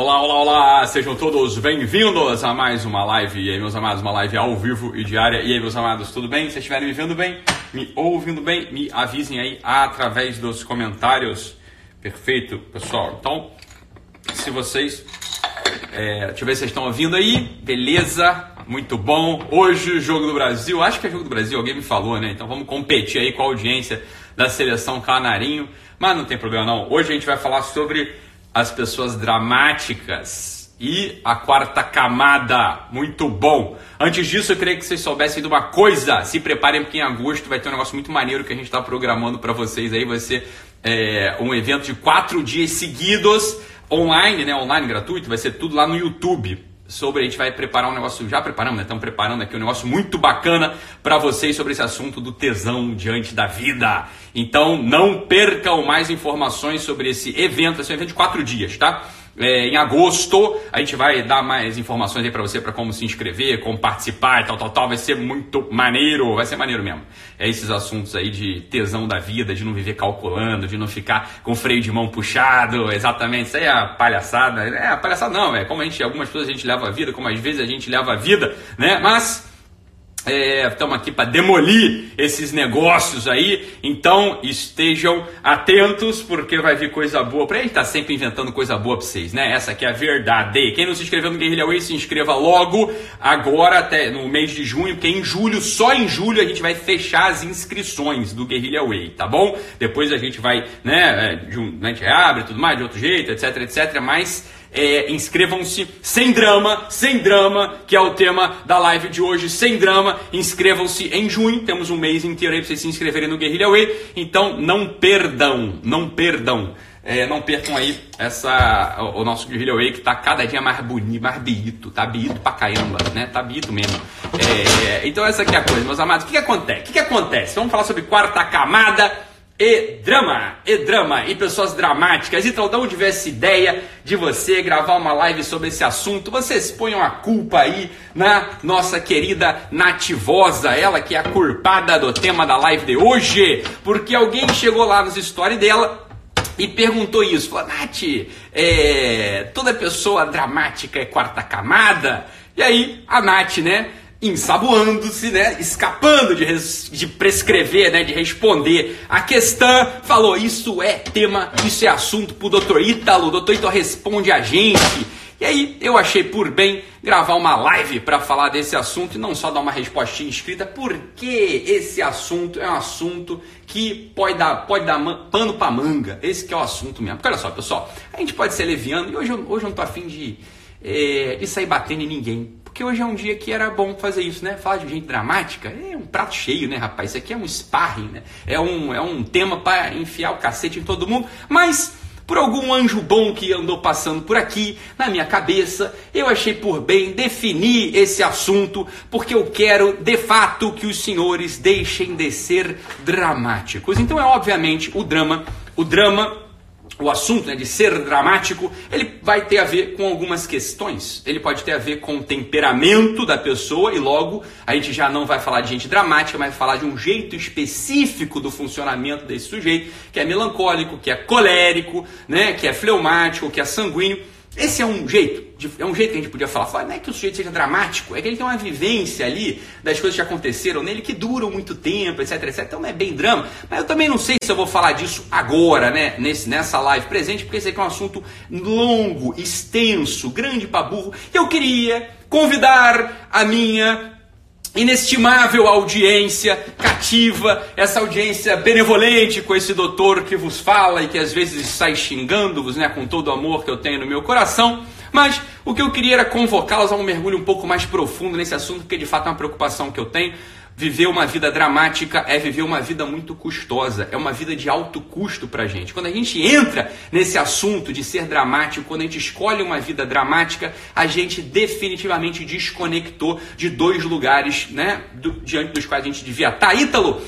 Olá, olá, olá! Sejam todos bem-vindos a mais uma live. E aí, meus amados, uma live ao vivo e diária. E aí, meus amados, tudo bem? Se estiverem me vendo bem, me ouvindo bem, me avisem aí através dos comentários. Perfeito, pessoal. Então, se vocês. É, deixa eu ver se vocês estão ouvindo aí. Beleza? Muito bom. Hoje, jogo do Brasil. Acho que é jogo do Brasil, alguém me falou, né? Então vamos competir aí com a audiência da seleção canarinho. Mas não tem problema não. Hoje a gente vai falar sobre as pessoas dramáticas e a quarta camada. Muito bom. Antes disso, eu queria que vocês soubessem de uma coisa. Se preparem porque em agosto vai ter um negócio muito maneiro que a gente está programando para vocês aí. Vai ser é, um evento de quatro dias seguidos online, né? Online gratuito. Vai ser tudo lá no YouTube sobre a gente vai preparar um negócio, já preparamos, né? Estamos preparando aqui um negócio muito bacana para vocês sobre esse assunto do tesão diante da vida. Então não percam mais informações sobre esse evento, esse é um evento de quatro dias, tá? É, em agosto a gente vai dar mais informações aí para você para como se inscrever, como participar, tal, tal, tal. Vai ser muito maneiro, vai ser maneiro mesmo. É esses assuntos aí de tesão da vida, de não viver calculando, de não ficar com freio de mão puxado, exatamente. Isso aí é a palhaçada. É a palhaçada não, é como a gente, algumas pessoas a gente leva a vida, como às vezes a gente leva a vida, né? Mas Estamos é, aqui para demolir esses negócios aí, então estejam atentos porque vai vir coisa boa. Para estar tá sempre inventando coisa boa para vocês, né? Essa aqui é a verdade. Quem não se inscreveu no Guerrilla Way, se inscreva logo, agora até no mês de junho, porque em julho, só em julho, a gente vai fechar as inscrições do Guerrilla Way, tá bom? Depois a gente vai, né, é, a gente abre tudo mais de outro jeito, etc, etc, mas é, Inscrevam-se sem drama, sem drama, que é o tema da live de hoje, sem drama. Inscrevam-se em junho, temos um mês inteiro aí para vocês se inscreverem no Guerrilla Way. Então não perdam, não perdam. É, não percam aí essa, o, o nosso Guerrilla Way que está cada dia mais bonito, mais bonito, tá bonito pra caramba, né? Tá bonito mesmo. É, então essa aqui é a coisa, meus amados. O que, que acontece? O que, que acontece? Vamos falar sobre quarta camada e drama, e drama, e pessoas dramáticas. Então, de onde veio essa ideia de você gravar uma live sobre esse assunto? Vocês ponham a culpa aí na nossa querida Nativosa, ela que é a culpada do tema da live de hoje, porque alguém chegou lá nos stories dela e perguntou isso. Falou, Nath, é, toda pessoa dramática é quarta camada? E aí, a Nath, né? Ensaboando-se, né, escapando de, de prescrever, né, de responder a questão, falou, isso é tema, isso é assunto pro Dr. Ítalo, Dr. Ítalo responde a gente. E aí eu achei por bem gravar uma live para falar desse assunto e não só dar uma respostinha escrita, porque esse assunto é um assunto que pode dar, pode dar pano para manga. Esse que é o assunto mesmo. Porque olha só, pessoal, a gente pode ser leviano e hoje, hoje eu não tô afim de, é, de sair batendo em ninguém. Porque hoje é um dia que era bom fazer isso, né? Falar de gente dramática é um prato cheio, né, rapaz? Isso aqui é um sparring, né? É um, é um tema para enfiar o cacete em todo mundo. Mas, por algum anjo bom que andou passando por aqui, na minha cabeça, eu achei por bem definir esse assunto, porque eu quero, de fato, que os senhores deixem de ser dramáticos. Então é obviamente o drama, o drama o assunto né, de ser dramático, ele vai ter a ver com algumas questões. Ele pode ter a ver com o temperamento da pessoa e logo a gente já não vai falar de gente dramática, mas falar de um jeito específico do funcionamento desse sujeito, que é melancólico, que é colérico, né, que é fleumático, que é sanguíneo. Esse é um jeito, é um jeito que a gente podia falar. Fala, não é que o sujeito seja dramático, é que ele tem uma vivência ali das coisas que aconteceram nele que duram muito tempo, etc, etc. Então não é bem drama. Mas eu também não sei se eu vou falar disso agora, né? Nesse, nessa live presente, porque esse aqui é um assunto longo, extenso, grande para burro. Eu queria convidar a minha inestimável audiência cativa, essa audiência benevolente com esse doutor que vos fala e que às vezes sai xingando-vos, né, com todo o amor que eu tenho no meu coração. Mas o que eu queria era convocá-los a um mergulho um pouco mais profundo nesse assunto, porque de fato é uma preocupação que eu tenho. Viver uma vida dramática é viver uma vida muito custosa, é uma vida de alto custo para gente. Quando a gente entra nesse assunto de ser dramático, quando a gente escolhe uma vida dramática, a gente definitivamente desconectou de dois lugares, né, do, diante dos quais a gente devia estar. Tá, Ítalo,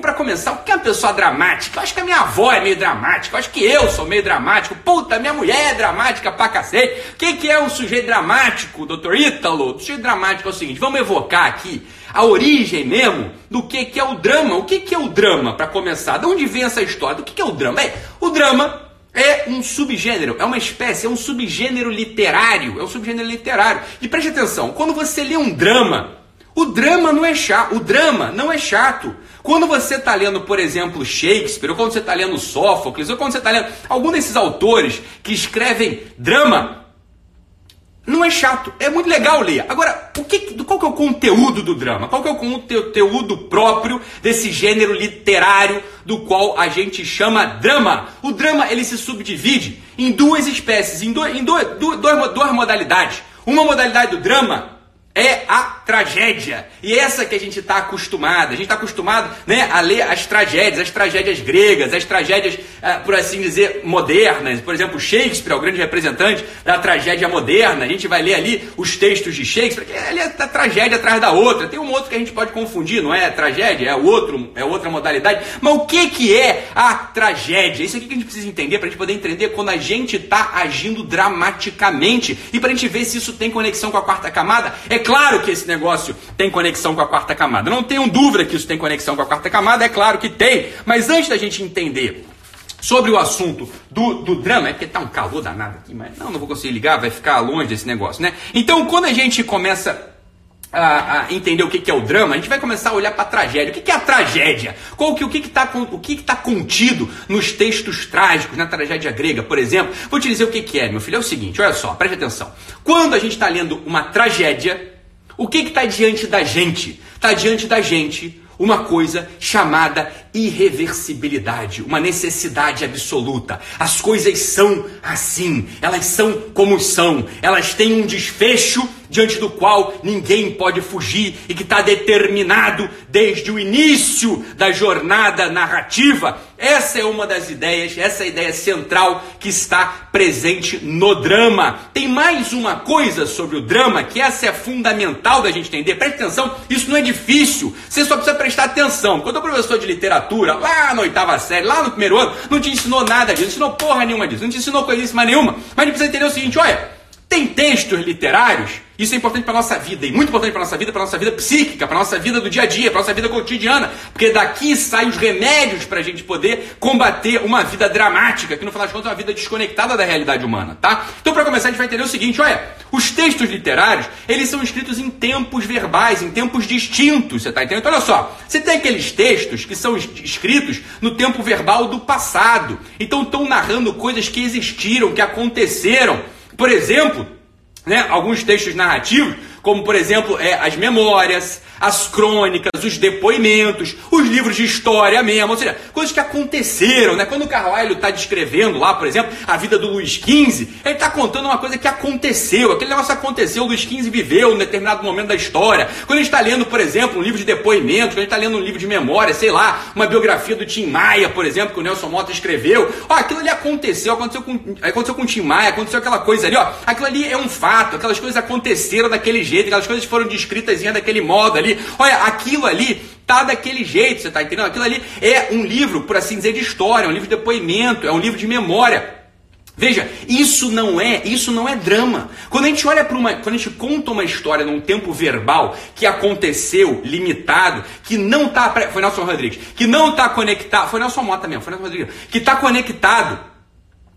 para começar, o que é uma pessoa dramática? Eu acho que a minha avó é meio dramática, eu acho que eu sou meio dramático. Puta, minha mulher é dramática pra cacete. O que, que é um sujeito dramático, doutor Ítalo? O sujeito dramático é o seguinte, vamos evocar aqui a origem mesmo do que, que é o drama. O que, que é o drama, para começar? De onde vem essa história? Do que, que é o drama? É, o drama é um subgênero, é uma espécie, é um subgênero literário, é um subgênero literário. E preste atenção, quando você lê um drama, o drama não é chato, o drama não é chato. Quando você está lendo, por exemplo, Shakespeare, ou quando você está lendo Sófocles, ou quando você está lendo algum desses autores que escrevem drama, não é chato, é muito legal ler. Agora, o que, qual que é o conteúdo do drama? Qual que é o conteúdo próprio desse gênero literário do qual a gente chama drama? O drama ele se subdivide em duas espécies, em, do, em do, do, duas, duas modalidades. Uma modalidade do drama é a tragédia. E essa que a gente está acostumado. A gente está acostumado né, a ler as tragédias, as tragédias gregas, as tragédias, ah, por assim dizer, modernas. Por exemplo, Shakespeare é o grande representante da tragédia moderna. A gente vai ler ali os textos de Shakespeare, que ele é a tragédia atrás da outra. Tem um outro que a gente pode confundir, não é tragédia, é outro, é outra modalidade. Mas o que, que é a tragédia? Isso aqui que a gente precisa entender para a gente poder entender quando a gente está agindo dramaticamente e para a gente ver se isso tem conexão com a quarta camada. É claro que esse negócio tem conexão com a quarta camada. Não tenho dúvida que isso tem conexão com a quarta camada, é claro que tem. Mas antes da gente entender sobre o assunto do, do drama, é porque tá um calor danado aqui, mas não, não vou conseguir ligar, vai ficar longe desse negócio, né? Então, quando a gente começa a, a, entender o que, que, é o drama, a gente vai começar a olhar para a tragédia. O que, que, é a tragédia? Qual que, o que está o que está contido nos textos trágicos, na tragédia grega, por exemplo? Vou te dizer o que, que é, meu filho. É o seguinte, olha só, preste atenção. Quando a gente está lendo uma tragédia, o que está diante da gente? Está diante da gente uma coisa chamada irreversibilidade, uma necessidade absoluta. As coisas são assim, elas são como são, elas têm um desfecho diante do qual ninguém pode fugir e que está determinado desde o início da jornada narrativa. Essa é uma das ideias, essa é ideia central que está presente no drama. Tem mais uma coisa sobre o drama que essa é fundamental da gente entender. Preste atenção, isso não é difícil. Você só precisa prestar atenção. Quando o professor de literatura, lá na oitava série, lá no primeiro ano, não te ensinou nada disso, não ensinou porra nenhuma disso, não te ensinou coisíssima nenhuma. Mas a gente precisa entender o seguinte, olha, tem textos literários isso é importante para a nossa vida, e muito importante para a nossa vida, para a nossa vida psíquica, para a nossa vida do dia a dia, para a nossa vida cotidiana, porque daqui saem os remédios para a gente poder combater uma vida dramática, que no final das contas é uma vida desconectada da realidade humana, tá? Então, para começar, a gente vai entender o seguinte: olha, os textos literários, eles são escritos em tempos verbais, em tempos distintos, você tá entendendo? Então, olha só, você tem aqueles textos que são escritos no tempo verbal do passado, então estão narrando coisas que existiram, que aconteceram. Por exemplo, né, alguns textos narrativos, como por exemplo é, as memórias, as crônicas, os depoimentos, os livros de história mesmo, ou seja, coisas que aconteceram, né? Quando o Carlyle está descrevendo lá, por exemplo, a vida do Luiz XV, ele está contando uma coisa que aconteceu, aquele negócio aconteceu, o Luiz XV viveu em determinado momento da história. Quando a gente está lendo, por exemplo, um livro de depoimentos, quando a gente está lendo um livro de memória, sei lá, uma biografia do Tim Maia, por exemplo, que o Nelson Mota escreveu, ó, aquilo ali aconteceu, aconteceu com, aconteceu com o Tim Maia, aconteceu aquela coisa ali, ó, aquilo ali é um fato, aquelas coisas aconteceram daquele jeito, aquelas coisas foram descritas daquele modo ali, olha, aquilo ali tá daquele jeito, você tá entendendo? Aquilo ali é um livro, por assim dizer, de história, é um livro de depoimento, é um livro de memória. Veja, isso não é, isso não é drama. Quando a gente olha para uma, quando a gente conta uma história num tempo verbal que aconteceu, limitado, que não tá, foi Nelson Rodrigues, que não tá conectado, foi Nelson Mota mesmo, foi Nelson Rodrigues, que tá conectado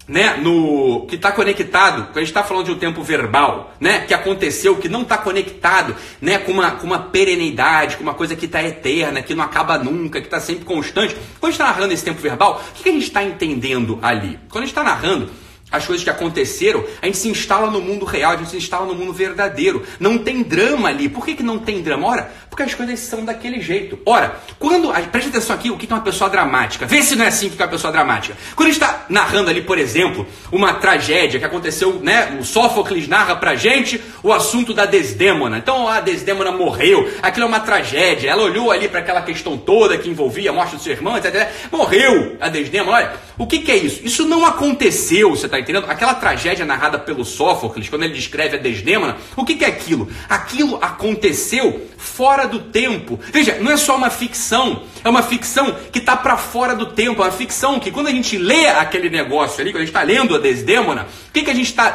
né, no que está conectado, quando a gente está falando de um tempo verbal, né, que aconteceu, que não está conectado, né, com uma, com uma perenidade, com uma coisa que está eterna, que não acaba nunca, que está sempre constante. Quando a gente está narrando esse tempo verbal, o que, que a gente está entendendo ali? Quando a gente está narrando as coisas que aconteceram, a gente se instala no mundo real, a gente se instala no mundo verdadeiro. Não tem drama ali. Por que, que não tem drama? Ora, porque as coisas são daquele jeito. Ora, quando. Preste atenção aqui, o que é uma pessoa dramática. Vê se não é assim que é uma pessoa dramática. Quando a gente está narrando ali, por exemplo, uma tragédia que aconteceu, né? O Sófocles narra pra gente o assunto da Desdêmona. Então a Desdêmona morreu, aquilo é uma tragédia. Ela olhou ali para aquela questão toda que envolvia a morte do seu irmão, etc. Morreu a Desdêmona. Olha, o que, que é isso? Isso não aconteceu, você está entendendo? Aquela tragédia narrada pelo Sófocles, quando ele descreve a Desdêmona, o que, que é aquilo? Aquilo aconteceu fora do tempo. Veja, não é só uma ficção, é uma ficção que está para fora do tempo, é uma ficção que quando a gente lê aquele negócio ali, quando a gente está lendo a Desdêmona, o que, que a gente está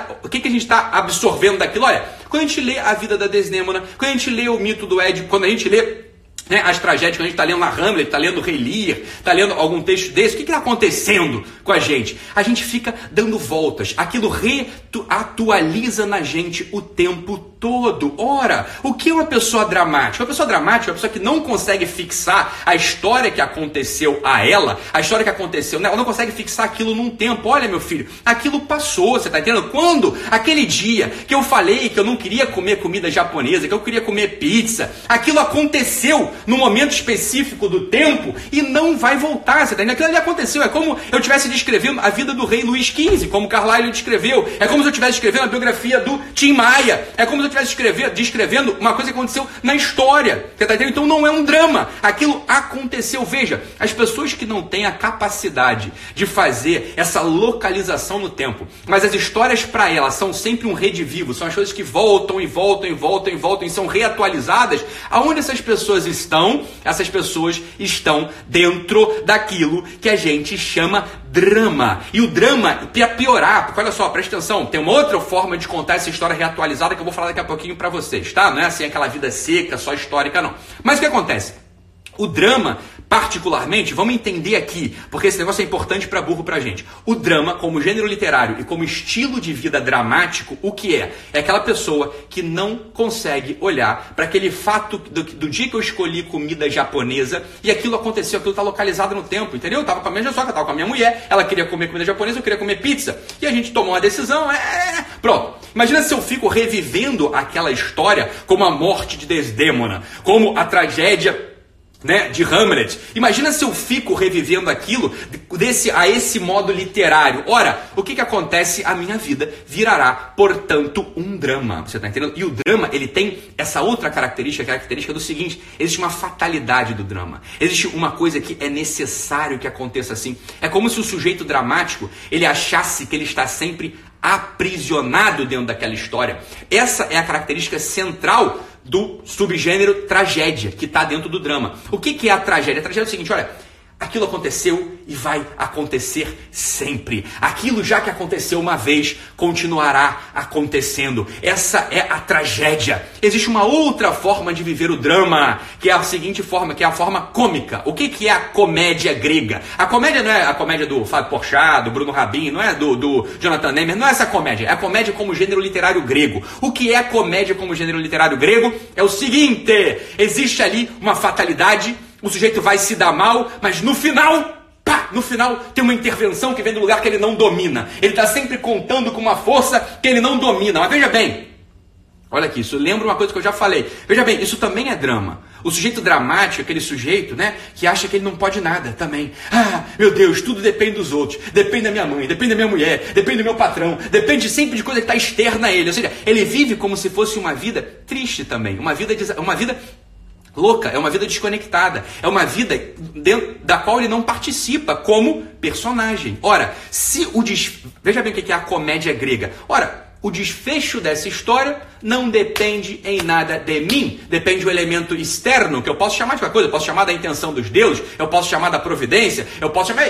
tá absorvendo daquilo? Olha, quando a gente lê a vida da Desdêmona, quando a gente lê o mito do Édipo, quando a gente lê né, as tragédias que a gente está lendo na Hamlet, está lendo Rei está lendo algum texto desse, o que está acontecendo com a gente? A gente fica dando voltas, aquilo reatualiza na gente o tempo todo. Ora, o que é uma pessoa dramática? Uma pessoa dramática é uma pessoa que não consegue fixar a história que aconteceu a ela, a história que aconteceu, né? ela não consegue fixar aquilo num tempo. Olha, meu filho, aquilo passou, você está entendendo? Quando aquele dia que eu falei que eu não queria comer comida japonesa, que eu queria comer pizza, aquilo aconteceu no momento específico do tempo e não vai voltar. Você tá Aquilo ali aconteceu. É como eu estivesse descrevendo a vida do rei Luís XV, como Carlyle descreveu. É como se eu estivesse escrevendo a biografia do Tim Maia. É como se eu estivesse descrevendo uma coisa que aconteceu na história. Tá? Então não é um drama. Aquilo aconteceu. Veja, as pessoas que não têm a capacidade de fazer essa localização no tempo, mas as histórias para elas são sempre um redivivo, são as coisas que voltam e voltam e voltam e voltam e são reatualizadas. Aonde essas pessoas estão, essas pessoas estão dentro daquilo que a gente chama drama. E o drama, para piorar, porque olha só, presta atenção, tem uma outra forma de contar essa história reatualizada que eu vou falar daqui a pouquinho para vocês, tá? Não é assim aquela vida seca, só histórica, não. Mas o que acontece? O drama, particularmente, vamos entender aqui, porque esse negócio é importante para burro pra gente. O drama, como gênero literário e como estilo de vida dramático, o que é? É aquela pessoa que não consegue olhar para aquele fato do, do, dia que eu escolhi comida japonesa e aquilo aconteceu, aquilo está localizado no tempo, entendeu? Eu tava com a minha sogra, tava com a minha mulher, ela queria comer comida japonesa, eu queria comer pizza. E a gente tomou uma decisão, é, pronto. Imagina se eu fico revivendo aquela história como a morte de Desdemona, como a tragédia né, de Hamlet. Imagina se eu fico revivendo aquilo desse a esse modo literário. Ora, o que, que acontece? A minha vida virará, portanto, um drama. Você está entendendo? E o drama, ele tem essa outra característica, a característica do seguinte: existe uma fatalidade do drama. Existe uma coisa que é necessário que aconteça assim. É como se o sujeito dramático, ele achasse que ele está sempre aprisionado dentro daquela história. Essa é a característica central do subgênero tragédia, que está dentro do drama. O que, que é a tragédia? A tragédia é o seguinte: olha, aquilo aconteceu e vai acontecer sempre. Aquilo já que aconteceu uma vez, continuará acontecendo. Essa é a tragédia. Existe uma outra forma de viver o drama, que é a seguinte forma, que é a forma cômica. O que, que é a comédia grega? A comédia não é a comédia do Fábio Porchat, do Bruno Rabin, não é do, do Jonathan Neymer, não é essa comédia. É a comédia como gênero literário grego. O que é a comédia como gênero literário grego? É o seguinte, existe ali uma fatalidade o sujeito vai se dar mal, mas no final, pá, no final tem uma intervenção que vem do lugar que ele não domina. Ele está sempre contando com uma força que ele não domina. Mas veja bem, olha aqui, isso lembra uma coisa que eu já falei. Veja bem, isso também é drama. O sujeito dramático, aquele sujeito, né, que acha que ele não pode nada também. Ah, meu Deus, tudo depende dos outros. Depende da minha mãe, depende da minha mulher, depende do meu patrão, depende sempre de coisa que está externa a ele. Ou seja, ele vive como se fosse uma vida triste também, uma vida, uma vida louca, é uma vida desconectada, é uma vida da qual ele não participa como personagem. Ora, se o des... veja bem o que é a comédia grega. Ora, o desfecho dessa história não depende em nada de mim, depende do elemento externo, que eu posso chamar de qualquer coisa, eu posso chamar da intenção dos deuses, eu posso chamar da providência, eu posso chamar.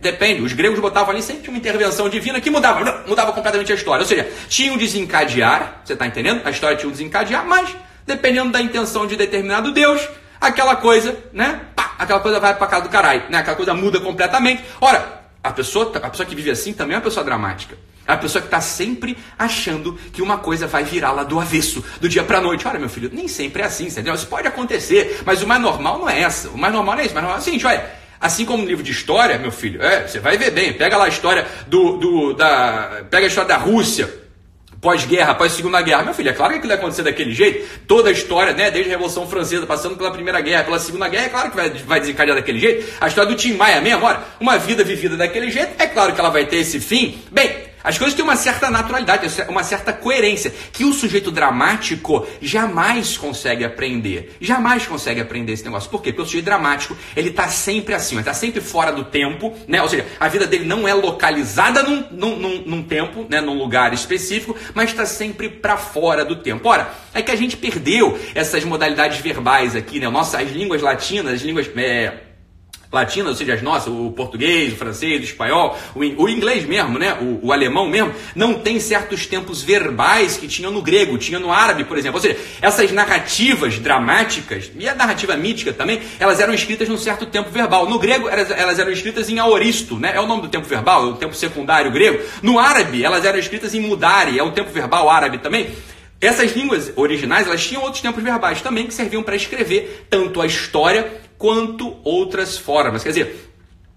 depende, os gregos botavam ali sempre uma intervenção divina que mudava, mudava completamente a história. Ou seja, tinha um desencadear, você está entendendo? A história tinha um desencadear, mas dependendo da intenção de determinado Deus, aquela coisa, né? Pá, aquela coisa vai para casa do caralho, né? Aquela coisa muda completamente. Ora, a pessoa, a pessoa que vive assim também é uma pessoa dramática. É uma pessoa que está sempre achando que uma coisa vai virar lá do avesso, do dia para noite. Olha, meu filho, nem sempre é assim, entendeu? Isso pode acontecer, mas o mais normal não é essa. O mais normal não é isso. O mais normal é o seguinte, olha. Assim como no livro de história, meu filho, é, você vai ver bem. Pega lá a história do, do da, pega a história da Rússia, pós-guerra, pós-segunda guerra. Meu filho, é claro que aquilo vai acontecer daquele jeito. Toda a história, né, desde a Revolução Francesa, passando pela Primeira Guerra, pela Segunda Guerra, é claro que vai, vai desencadear daquele jeito. A história do Tim Maia mesmo, agora, uma vida vivida daquele jeito, é claro que ela vai ter esse fim. Bem, as coisas têm uma certa naturalidade, uma certa coerência, que o sujeito dramático jamais consegue aprender. Jamais consegue aprender esse negócio. Por quê? Porque o sujeito dramático, ele está sempre assim, ele está sempre fora do tempo, né? Ou seja, a vida dele não é localizada num, num, num, num tempo, né? num lugar específico, mas está sempre para fora do tempo. Ora, é que a gente perdeu essas modalidades verbais aqui, né? Nossas línguas latinas, as línguas. É latinas, ou seja, as nossas, o português, o francês, o espanhol, o, o inglês mesmo, né? O, o, alemão mesmo, não tem certos tempos verbais que tinham no grego, tinha no árabe, por exemplo. Ou seja, essas narrativas dramáticas e a narrativa mítica também, elas eram escritas num certo tempo verbal. No grego, elas, elas eram escritas em aoristo, né? É o nome do tempo verbal, é o tempo secundário grego. No árabe, elas eram escritas em mudari, é o tempo verbal árabe também. Essas línguas originais, elas tinham outros tempos verbais também que serviam para escrever tanto a história quanto outras formas. Quer dizer,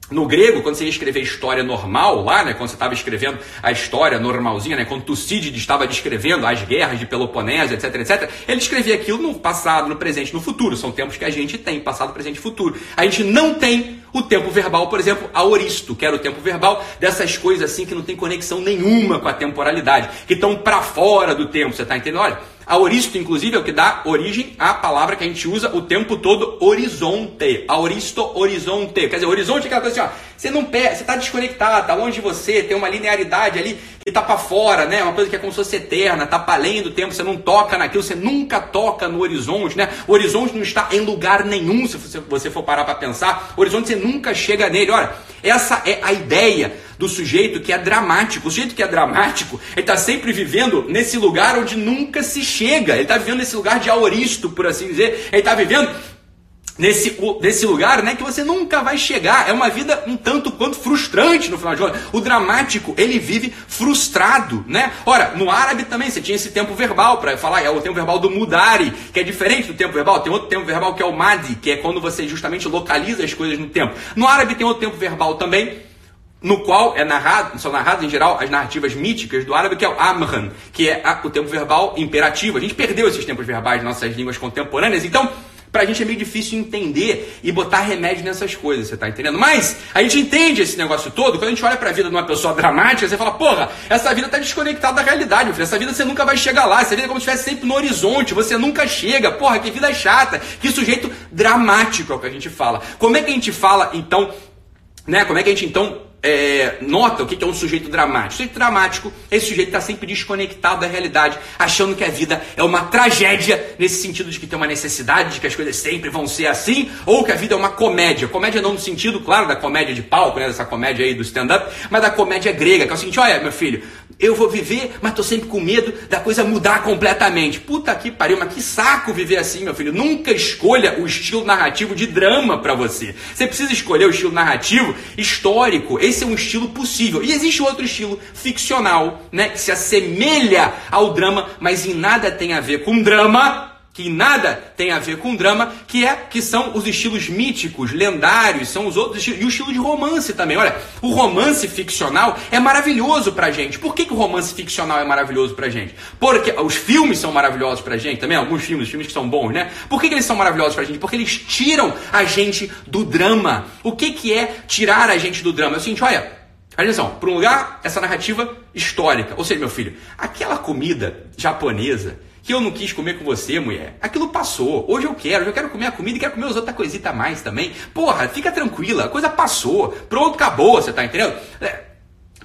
no grego, quando você ia escrever história normal lá, né, quando você estava escrevendo a história normalzinha, né, quando Tucídides estava descrevendo as guerras de Peloponeso, etc, etc, ele escrevia aquilo no passado, no presente, no futuro. São tempos que a gente tem, passado, presente e futuro. A gente não tem o tempo verbal, por exemplo, aoristo, que era o tempo verbal dessas coisas assim que não tem conexão nenhuma com a temporalidade, que estão para fora do tempo, você está entendendo? Olha, Aoristo, inclusive, é o que dá origem à palavra que a gente usa o tempo todo, horizonte. Aoristo, horizonte. Quer dizer, horizonte é aquela coisa assim, ó, você não está desconectado, está longe de você, tem uma linearidade ali que está para fora, né? Uma coisa que é como se fosse eterna, está para além do tempo, você não toca naquilo, você nunca toca no horizonte, né? O horizonte não está em lugar nenhum, se você for parar para pensar. O horizonte você nunca chega nele. Olha, essa é a ideia do sujeito que é dramático. O sujeito que é dramático, ele está sempre vivendo nesse lugar onde nunca se chega. Ele está vivendo nesse lugar de aoristo, por assim dizer. Ele está vivendo nesse, nesse lugar né, que você nunca vai chegar. É uma vida um tanto quanto frustrante no final de contas. O dramático, ele vive frustrado, né? Ora, no árabe também você tinha esse tempo verbal para falar, é o tempo verbal do mudari, que é diferente do tempo verbal. Tem outro tempo verbal que é o madi, que é quando você justamente localiza as coisas no tempo. No árabe tem outro tempo verbal também, no qual é narrado, são narradas em geral as narrativas míticas do árabe, que é o amran, que é o tempo verbal imperativo. A gente perdeu esses tempos verbais nas nossas línguas contemporâneas, então pra gente é meio difícil entender e botar remédio nessas coisas, você tá entendendo? Mas a gente entende esse negócio todo, quando a gente olha pra vida de uma pessoa dramática, você fala, porra, essa vida tá desconectada da realidade, meu filho. Essa vida você nunca vai chegar lá, essa vida é como se estivesse sempre no horizonte, você nunca chega, porra, que vida chata, que sujeito dramático é o que a gente fala. Como é que a gente fala, então, né? Como é que a gente então é, nota o que é um sujeito dramático. O sujeito dramático é esse sujeito que está sempre desconectado da realidade, achando que a vida é uma tragédia, nesse sentido de que tem uma necessidade de que as coisas sempre vão ser assim, ou que a vida é uma comédia. Comédia não no sentido, claro, da comédia de palco, né, dessa comédia aí do stand-up, mas da comédia grega, que é o seguinte: olha, meu filho, eu vou viver, mas tô sempre com medo da coisa mudar completamente. Puta que pariu, mas que saco viver assim, meu filho. Nunca escolha o estilo narrativo de drama para você. Você precisa escolher o estilo narrativo histórico. Esse é um estilo possível. E existe outro estilo ficcional, né, que se assemelha ao drama, mas em nada tem a ver com drama que nada tem a ver com drama, que é que são os estilos míticos, lendários, são os outros estilos, e o estilo de romance também. Olha, o romance ficcional é maravilhoso pra gente. Por que, que o romance ficcional é maravilhoso pra gente? Porque os filmes são maravilhosos pra gente também, alguns filmes, filmes que são bons, né? Por que, que eles são maravilhosos pra gente? Porque eles tiram a gente do drama. O que, que é tirar a gente do drama? É o seguinte, olha, atenção, para um lugar, essa narrativa histórica. Ou seja, meu filho, aquela comida japonesa que eu não quis comer com você, mulher. Aquilo passou. Hoje eu quero. Eu quero comer a comida e quero comer as outras coisitas a mais também. Porra, fica tranquila. A coisa passou. Pronto, acabou. Você tá entendendo? É,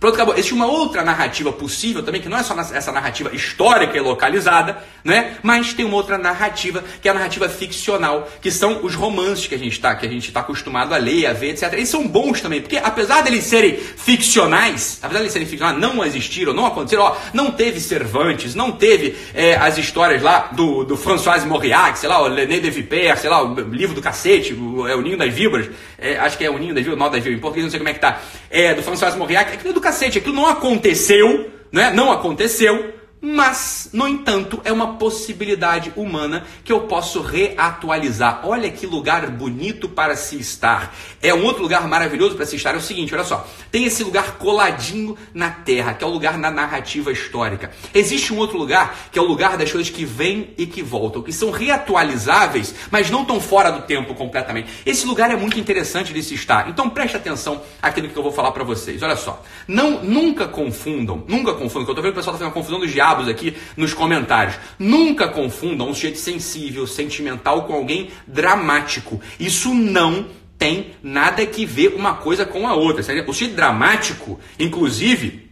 Pronto, acabou. Existe uma outra narrativa possível também, que não é só essa narrativa histórica e localizada, né? Mas tem uma outra narrativa, que é a narrativa ficcional, que são os romances que a gente está, que está acostumado a ler, a ver, etc. Eles são bons também, porque apesar deles serem ficcionais, apesar deles serem ficcionais, não existiram, não aconteceram, ó, não teve Cervantes, não teve é, as histórias lá do, do François Mauriac, sei lá, o René de Viper, sei lá, o livro do cacete, o, é o Ninho das Víboras, é, acho que é o Ninho das Víboras, Nó das Víboras, em português não sei como é que tá, é, do François Mauriac, é do cacete, aquilo não aconteceu, né? Não aconteceu, mas, no entanto, é uma possibilidade humana que eu posso reatualizar. Olha que lugar bonito para se estar. É um outro lugar maravilhoso para se estar. É o seguinte, olha só. Tem esse lugar coladinho na terra, que é o lugar na narrativa histórica. Existe um outro lugar, que é o lugar das coisas que vêm e que voltam, que são reatualizáveis, mas não estão fora do tempo completamente. Esse lugar é muito interessante de se estar. Então preste atenção aqui no que eu vou falar para vocês. Olha só. Não, nunca confundam, nunca confundam, que eu tô vendo o pessoal tá fazendo confusão dos diabos aqui nos comentários. Nunca confundam um sujeito sensível, sentimental com alguém dramático. Isso não tem nada que ver uma coisa com a outra. O sujeito dramático, inclusive,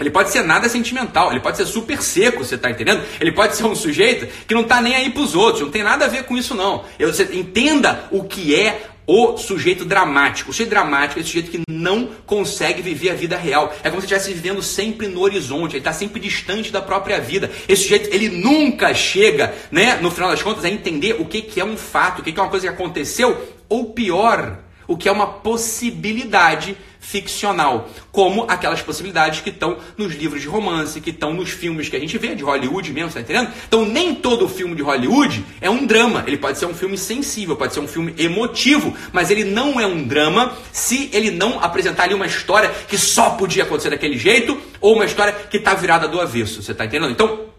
ele pode ser nada sentimental, ele pode ser super seco, você está entendendo? Ele pode ser um sujeito que não está nem aí para os outros, não tem nada a ver com isso não. Eu, você entenda o que é o sujeito dramático. O sujeito dramático é o sujeito que não consegue viver a vida real. É como se estivesse vivendo sempre no horizonte, ele está sempre distante da própria vida. Esse sujeito, ele nunca chega, né, no final das contas, a entender o que, que é um fato, o que, que é uma coisa que aconteceu, ou pior, o que é uma possibilidade ficcional, como aquelas possibilidades que estão nos livros de romance, que estão nos filmes que a gente vê, de Hollywood mesmo, tá entendendo? Então nem todo filme de Hollywood é um drama, ele pode ser um filme sensível, pode ser um filme emotivo, mas ele não é um drama se ele não apresentar ali uma história que só podia acontecer daquele jeito, ou uma história que está virada do avesso, você está entendendo? Então,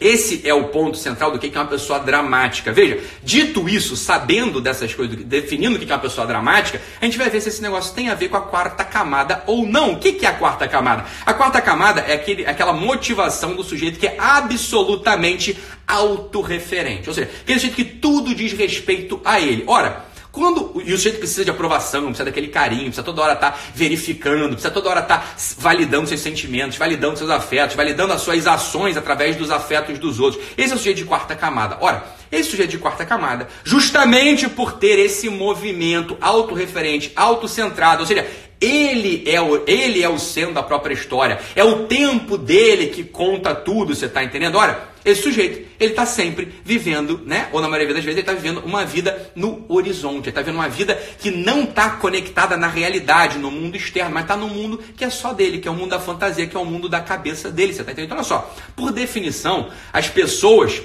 esse é o ponto central do que é uma pessoa dramática. Veja, dito isso, sabendo dessas coisas, definindo o que é uma pessoa dramática, a gente vai ver se esse negócio tem a ver com a quarta camada ou não. O que é a quarta camada? A quarta camada é aquele, aquela motivação do sujeito que é absolutamente autorreferente. Ou seja, aquele sujeito que tudo diz respeito a ele. Ora, quando, e o sujeito precisa de aprovação, precisa daquele carinho, precisa toda hora estar tá verificando, precisa toda hora estar tá validando seus sentimentos, validando seus afetos, validando as suas ações através dos afetos dos outros. Esse é o sujeito de quarta camada. Ora, esse sujeito de quarta camada, justamente por ter esse movimento autorreferente, autocentrado, ou seja, ele é, o, ele é o centro da própria história. É o tempo dele que conta tudo, você está entendendo? Ora, esse sujeito, ele está sempre vivendo, né? Ou na maioria das vezes, ele está vivendo uma vida no horizonte. Ele está vivendo uma vida que não está conectada na realidade, no mundo externo, mas está no mundo que é só dele, que é o mundo da fantasia, que é o mundo da cabeça dele. Você está entendendo? Então, olha só. Por definição, as pessoas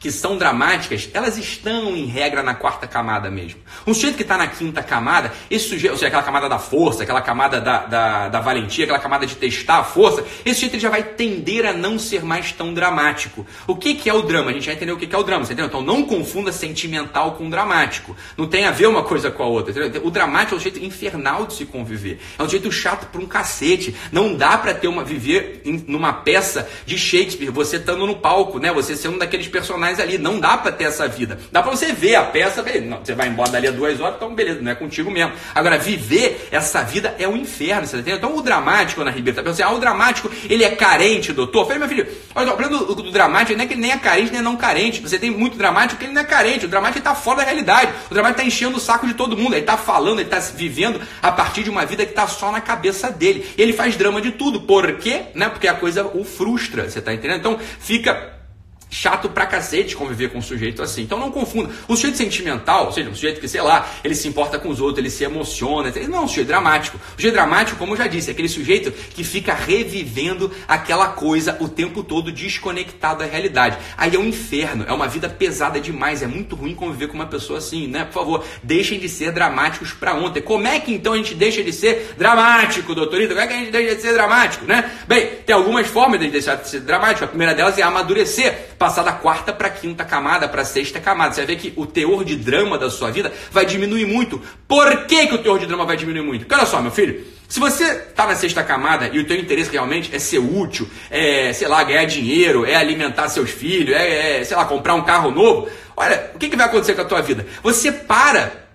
que são dramáticas, elas estão em regra na quarta camada mesmo. Um sujeito que está na quinta camada, esse sujeito, ou seja, aquela camada da força, aquela camada da, da, da valentia, aquela camada de testar a força, esse sujeito já vai tender a não ser mais tão dramático. O que, que é o drama? A gente já entendeu o que, que é o drama, entendeu? Então não confunda sentimental com dramático. Não tem a ver uma coisa com a outra. Entendeu? O dramático é um jeito infernal de se conviver. É um jeito chato por um cacete. Não dá para ter uma viver em, numa peça de Shakespeare, você estando no palco, né? Você sendo um daqueles personagens mais ali. Não dá para ter essa vida. Dá para você ver a peça, não, você vai embora dali a duas horas, então beleza, não é contigo mesmo. Agora, viver essa vida é um inferno, você tá entendendo? Então o dramático, Ana Ribeiro, tá pensando assim, ah, o dramático, ele é carente, doutor? Falei, meu filho, olha, o problema do, do, dramático não é que ele nem é carente, nem é não carente. Você tem muito dramático que ele não é carente. O dramático está fora da realidade. O dramático está enchendo o saco de todo mundo. Ele está falando, ele está vivendo a partir de uma vida que está só na cabeça dele. E ele faz drama de tudo. Por quê? Né? Porque a coisa o frustra, você está entendendo? Então fica chato pra cacete conviver com um sujeito assim. Então não confunda. O sujeito sentimental, ou seja, um sujeito que, sei lá, ele se importa com os outros, ele se emociona, ele não é um sujeito dramático. O sujeito dramático, como eu já disse, é aquele sujeito que fica revivendo aquela coisa o tempo todo desconectado da realidade. Aí é um inferno, é uma vida pesada demais, é muito ruim conviver com uma pessoa assim, né? Por favor, deixem de ser dramáticos para ontem. Como é que então a gente deixa de ser dramático, doutorita? Como é que a gente deixa de ser dramático, né? Bem, tem algumas formas de deixar de ser dramático. A primeira delas é amadurecer passar da quarta para quinta camada, para sexta camada. Você vai ver que o teor de drama da sua vida vai diminuir muito. Por que, que o teor de drama vai diminuir muito? Porque olha só, meu filho, se você está na sexta camada e o teu interesse realmente é ser útil, é, sei lá, ganhar dinheiro, é alimentar seus filhos, é, é sei lá, comprar um carro novo, olha, o que, que vai acontecer com a tua vida? Você para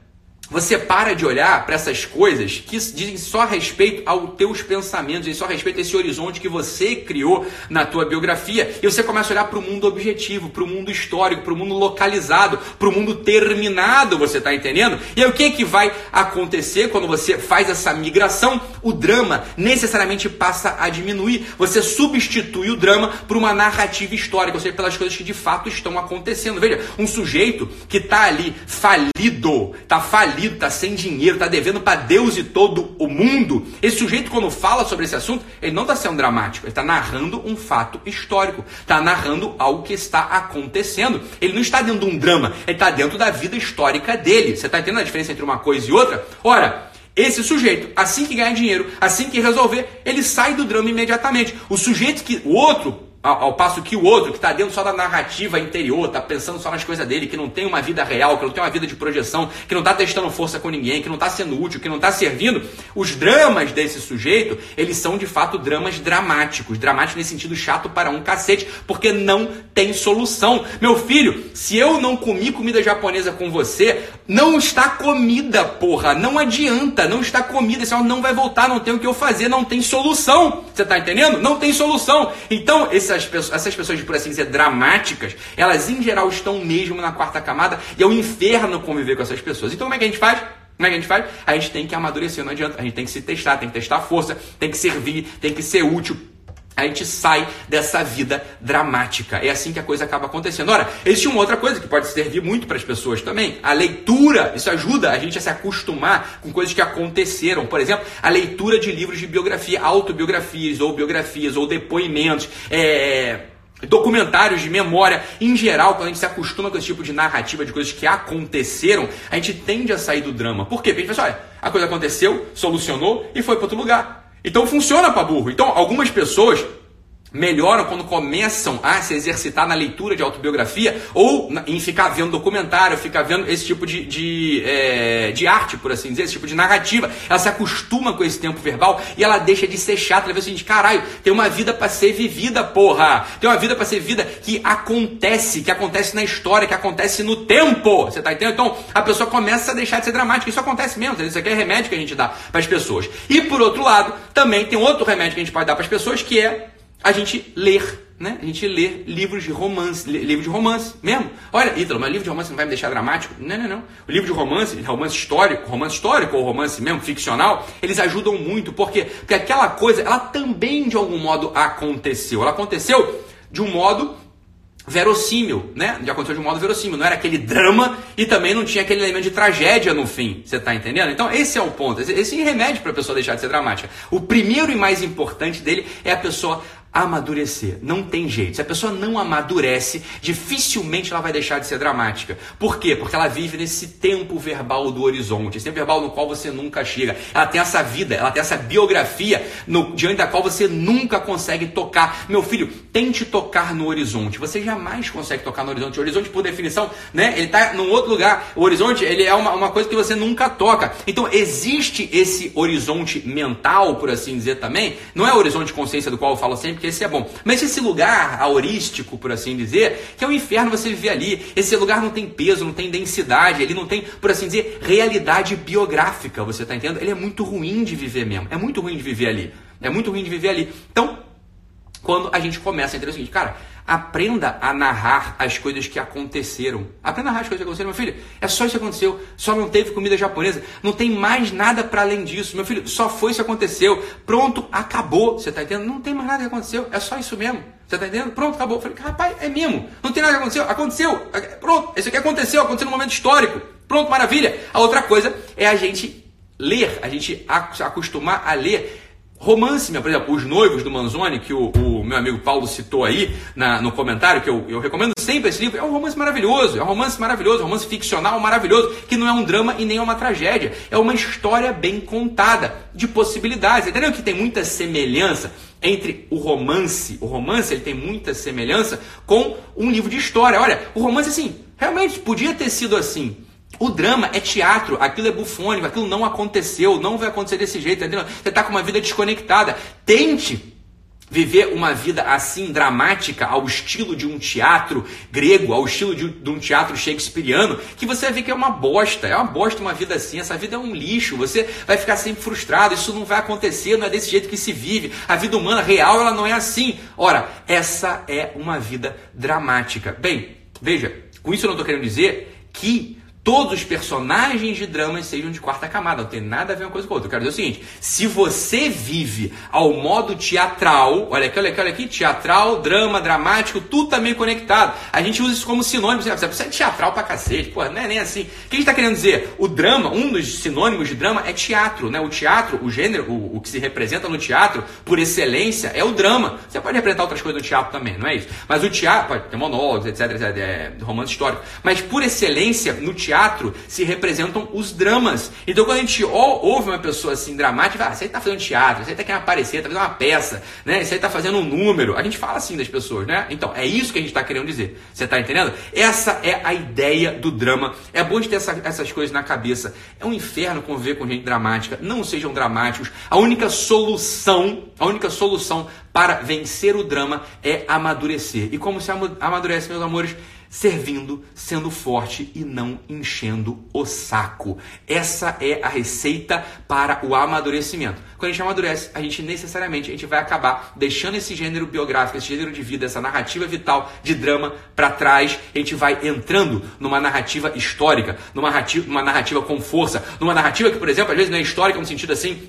você para de olhar para essas coisas que dizem só respeito aos teus pensamentos, dizem só respeito a esse horizonte que você criou na tua biografia, e você começa a olhar para o mundo objetivo, para o mundo histórico, para o mundo localizado, para o mundo terminado, você está entendendo? E aí, o que, que vai acontecer quando você faz essa migração? O drama necessariamente passa a diminuir. Você substitui o drama por uma narrativa histórica, ou seja, pelas coisas que de fato estão acontecendo. Veja, um sujeito que está ali falido, está falido está sem dinheiro, está devendo para Deus e todo o mundo. Esse sujeito, quando fala sobre esse assunto, ele não está sendo dramático, ele está narrando um fato histórico, está narrando algo que está acontecendo. Ele não está dentro de um drama, ele está dentro da vida histórica dele. Você está entendendo a diferença entre uma coisa e outra? Ora, esse sujeito, assim que ganhar dinheiro, assim que resolver, ele sai do drama imediatamente. O sujeito que. O outro ao, ao, passo que o outro, que está dentro só da narrativa interior, está pensando só nas coisas dele, que não tem uma vida real, que não tem uma vida de projeção, que não está testando força com ninguém, que não está sendo útil, que não está servindo, os dramas desse sujeito, eles são de fato dramas dramáticos. Dramáticos nesse sentido chato para um cacete, porque não tem solução. Meu filho, se eu não comi comida japonesa com você, não está comida, porra. Não adianta, não está comida, senão não vai voltar, não tem o que eu fazer, não tem solução. Você está entendendo? Não tem solução. Então, esse essas pessoas, essas pessoas, por assim dizer, dramáticas, elas em geral estão mesmo na quarta camada e é um inferno conviver com essas pessoas. Então como é que a gente faz? Como é que a gente faz? A gente tem que amadurecer, não adianta. A gente tem que se testar, tem que testar a força, tem que servir, tem que ser útil a gente sai dessa vida dramática. É assim que a coisa acaba acontecendo. Ora, existe uma outra coisa que pode servir muito para as pessoas também. A leitura, isso ajuda a gente a se acostumar com coisas que aconteceram. Por exemplo, a leitura de livros de biografia, autobiografias, ou biografias, ou depoimentos. É documentários de memória, em geral, quando a gente se acostuma com esse tipo de narrativa de coisas que aconteceram, a gente tende a sair do drama. Por quê? Porque a gente pensa, olha, a coisa aconteceu, solucionou e foi para outro lugar. Então funciona para burro. Então algumas pessoas melhoram quando começam a se exercitar na leitura de autobiografia ou em ficar vendo documentário, ficar vendo esse tipo de, de, é, de arte, por assim dizer, esse tipo de narrativa. Ela se acostuma com esse tempo verbal e ela deixa de ser chata. Ela vê o seguinte, caralho, tem uma vida para ser vivida, porra. Tem uma vida para ser vivida que acontece, que acontece na história, que acontece no tempo. Você tá entendendo? Então a pessoa começa a deixar de ser dramática. Isso acontece mesmo. Isso aqui é remédio que a gente dá para as pessoas. E por outro lado, também tem outro remédio que a gente pode dar para as pessoas que é a gente ler, né? A gente lê livros de romance, livro de romance mesmo. Olha, Ítalo, mas livro de romance não vai me deixar dramático? Não, não, não. O livro de romance, romance histórico, romance histórico ou romance mesmo, ficcional, eles ajudam muito. Por quê? Porque aquela coisa, ela também de algum modo aconteceu. Ela aconteceu de um modo verossímil, né? Já aconteceu de um modo verossímil, não era aquele drama e também não tinha aquele elemento de tragédia no fim, você tá entendendo? Então esse é o ponto, esse, esse remédio para a pessoa deixar de ser dramática. O primeiro e mais importante dele é a pessoa amadurecer. Não tem jeito. Se a pessoa não amadurece, dificilmente ela vai deixar de ser dramática. Por quê? Porque ela vive nesse tempo verbal do horizonte, esse tempo verbal no qual você nunca chega. Ela tem essa vida, ela tem essa biografia no, diante da qual você nunca consegue tocar. Meu filho, tente tocar no horizonte. Você jamais consegue tocar no horizonte. O horizonte, por definição, né, ele está num outro lugar. O horizonte, ele é uma, uma coisa que você nunca toca. Então, existe esse horizonte mental, por assim dizer também. Não é o horizonte de consciência do qual eu falo sempre, porque esse é bom. Mas esse lugar aurístico, por assim dizer, que é o um inferno você viver ali. Esse lugar não tem peso, não tem densidade, ele não tem, por assim dizer, realidade biográfica, você está entendendo? Ele é muito ruim de viver mesmo. É muito ruim de viver ali. É muito ruim de viver ali. Então, quando a gente começa a entender o seguinte, cara, Aprenda a narrar as coisas que aconteceram. Aprenda a narrar as coisas que aconteceram, meu filho. É só isso que aconteceu. Só não teve comida japonesa. Não tem mais nada para além disso. Meu filho, só foi isso que aconteceu. Pronto, acabou. Você tá entendendo? Não tem mais nada que aconteceu. É só isso mesmo. Você tá entendendo? Pronto, acabou. Eu falei, rapaz, é mesmo. Não tem nada que aconteceu. Aconteceu. Pronto, isso aqui aconteceu. Aconteceu num momento histórico. Pronto, maravilha. A outra coisa é a gente ler, a gente acostumar a ler Romance, por exemplo, Os Noivos do Manzoni, que o, o meu amigo Paulo citou aí na, no comentário, que eu, eu, recomendo sempre esse livro, é um romance maravilhoso, é um romance maravilhoso, um romance ficcional maravilhoso, que não é um drama e nem é uma tragédia, é uma história bem contada, de possibilidades, entendeu? Que tem muita semelhança entre o romance, o romance ele tem muita semelhança com um livro de história. Olha, o romance assim, realmente podia ter sido assim, o drama é teatro, aquilo é bufônico, aquilo não aconteceu, não vai acontecer desse jeito, entendeu? Você está com uma vida desconectada. Tente viver uma vida assim dramática, ao estilo de um teatro grego, ao estilo de, de, um teatro shakespeariano, que você vai ver que é uma bosta, é uma bosta uma vida assim, essa vida é um lixo, você vai ficar sempre frustrado, isso não vai acontecer, não é desse jeito que se vive, a vida humana real ela não é assim. Ora, essa é uma vida dramática. Bem, veja, com isso eu não estou querendo dizer que todos os personagens de dramas sejam de quarta camada. Não tem nada a ver uma coisa com a outra. Eu quero dizer o seguinte: se você vive ao modo teatral, olha aqui, olha aqui, olha aqui, teatral, drama, dramático, tudo tá meio conectado. A gente usa isso como sinônimo. Você é teatral pra cacete, pô, não é nem assim. O que a gente tá querendo dizer? O drama, um dos sinônimos de drama é teatro, né? O teatro, o gênero, o, o que se representa no teatro, por excelência, é o drama. Você pode representar outras coisas no teatro também, não é isso? Mas o teatro, pode ter monólogos, etc, etc, é, romance histórico. Mas por excelência, no teatro, teatro se representam os dramas. Então quando a gente ouve uma pessoa assim dramática, ah, você aí tá fazendo teatro, você tá querendo aparecer, tá fazendo uma peça, né? Você tá fazendo um número. A gente fala assim das pessoas, né? Então, é isso que a gente está querendo dizer. Você tá entendendo? Essa é a ideia do drama. É bom de ter essa, essas coisas na cabeça. É um inferno conviver com gente dramática. Não sejam dramáticos. A única solução, a única solução para vencer o drama é amadurecer. E como se amadurece, meus amores? Servindo, sendo forte e não enchendo o saco. Essa é a receita para o amadurecimento. Quando a gente amadurece, a gente necessariamente a gente vai acabar deixando esse gênero biográfico, esse gênero de vida, essa narrativa vital de drama para trás. A gente vai entrando numa narrativa histórica, numa narrativa, numa narrativa com força, numa narrativa que, por exemplo, às vezes não é histórica no sentido assim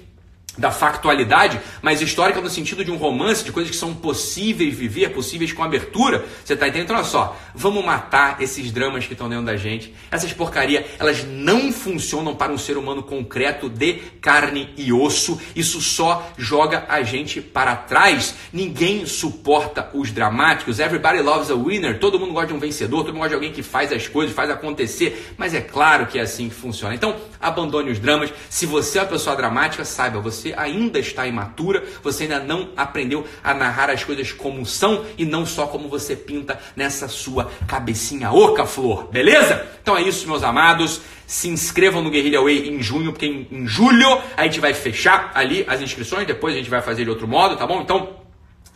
da factualidade, mas histórica no sentido de um romance, de coisas que são possíveis viver, possíveis com abertura. Você está entendendo? Então, olha só, vamos matar esses dramas que estão dentro da gente. Essas porcaria, elas não funcionam para um ser humano concreto de carne e osso. Isso só joga a gente para trás. Ninguém suporta os dramáticos. Everybody loves a winner. Todo mundo gosta de um vencedor, todo mundo gosta de alguém que faz as coisas, faz acontecer. Mas é claro que é assim que funciona. Então, abandone os dramas. Se você é uma pessoa dramática, saiba, você ainda está imatura, você ainda não aprendeu a narrar as coisas como são e não só como você pinta nessa sua cabecinha oca, flor, beleza? Então é isso, meus amados. Se inscrevam no Guerrilla Way em junho, porque em, em julho a gente vai fechar ali as inscrições, depois a gente vai fazer de outro modo, tá bom? Então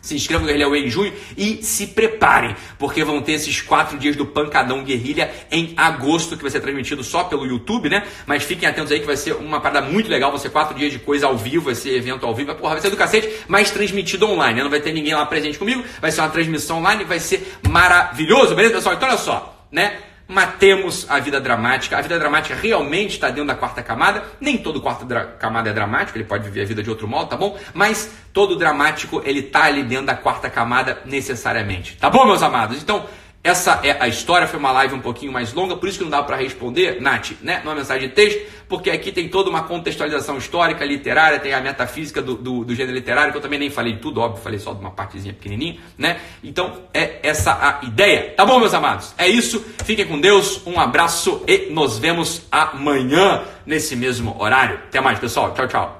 se inscrevam no Guerrilha Way em junho e se preparem, porque vão ter esses quatro dias do Pancadão Guerrilha em agosto, que vai ser transmitido só pelo YouTube, né? Mas fiquem atentos aí que vai ser uma parada muito legal, vão ser quatro dias de coisa ao vivo, vai ser evento ao vivo, porra, vai ser do cacete, mas transmitido online, né? Não vai ter ninguém lá presente comigo, vai ser uma transmissão online, vai ser maravilhoso, beleza, pessoal? Então olha só, né? Matemos a vida dramática. A vida dramática realmente está dentro da quarta camada. Nem todo quarta camada é dramático, ele pode viver a vida de outro modo, tá bom? Mas todo dramático, ele tá ali dentro da quarta camada necessariamente. Tá bom, meus amados? Então, essa é a história, foi uma live um pouquinho mais longa, por isso que não dá para responder, Nath, né, numa mensagem de texto, porque aqui tem toda uma contextualização histórica, literária, tem a metafísica do, do, do, gênero literário, que eu também nem falei de tudo, óbvio, falei só de uma partezinha pequenininha, né? Então é essa a ideia. Tá bom, meus amados? É isso, fiquem com Deus, um abraço e nos vemos amanhã nesse mesmo horário. Até mais, pessoal. Tchau, tchau.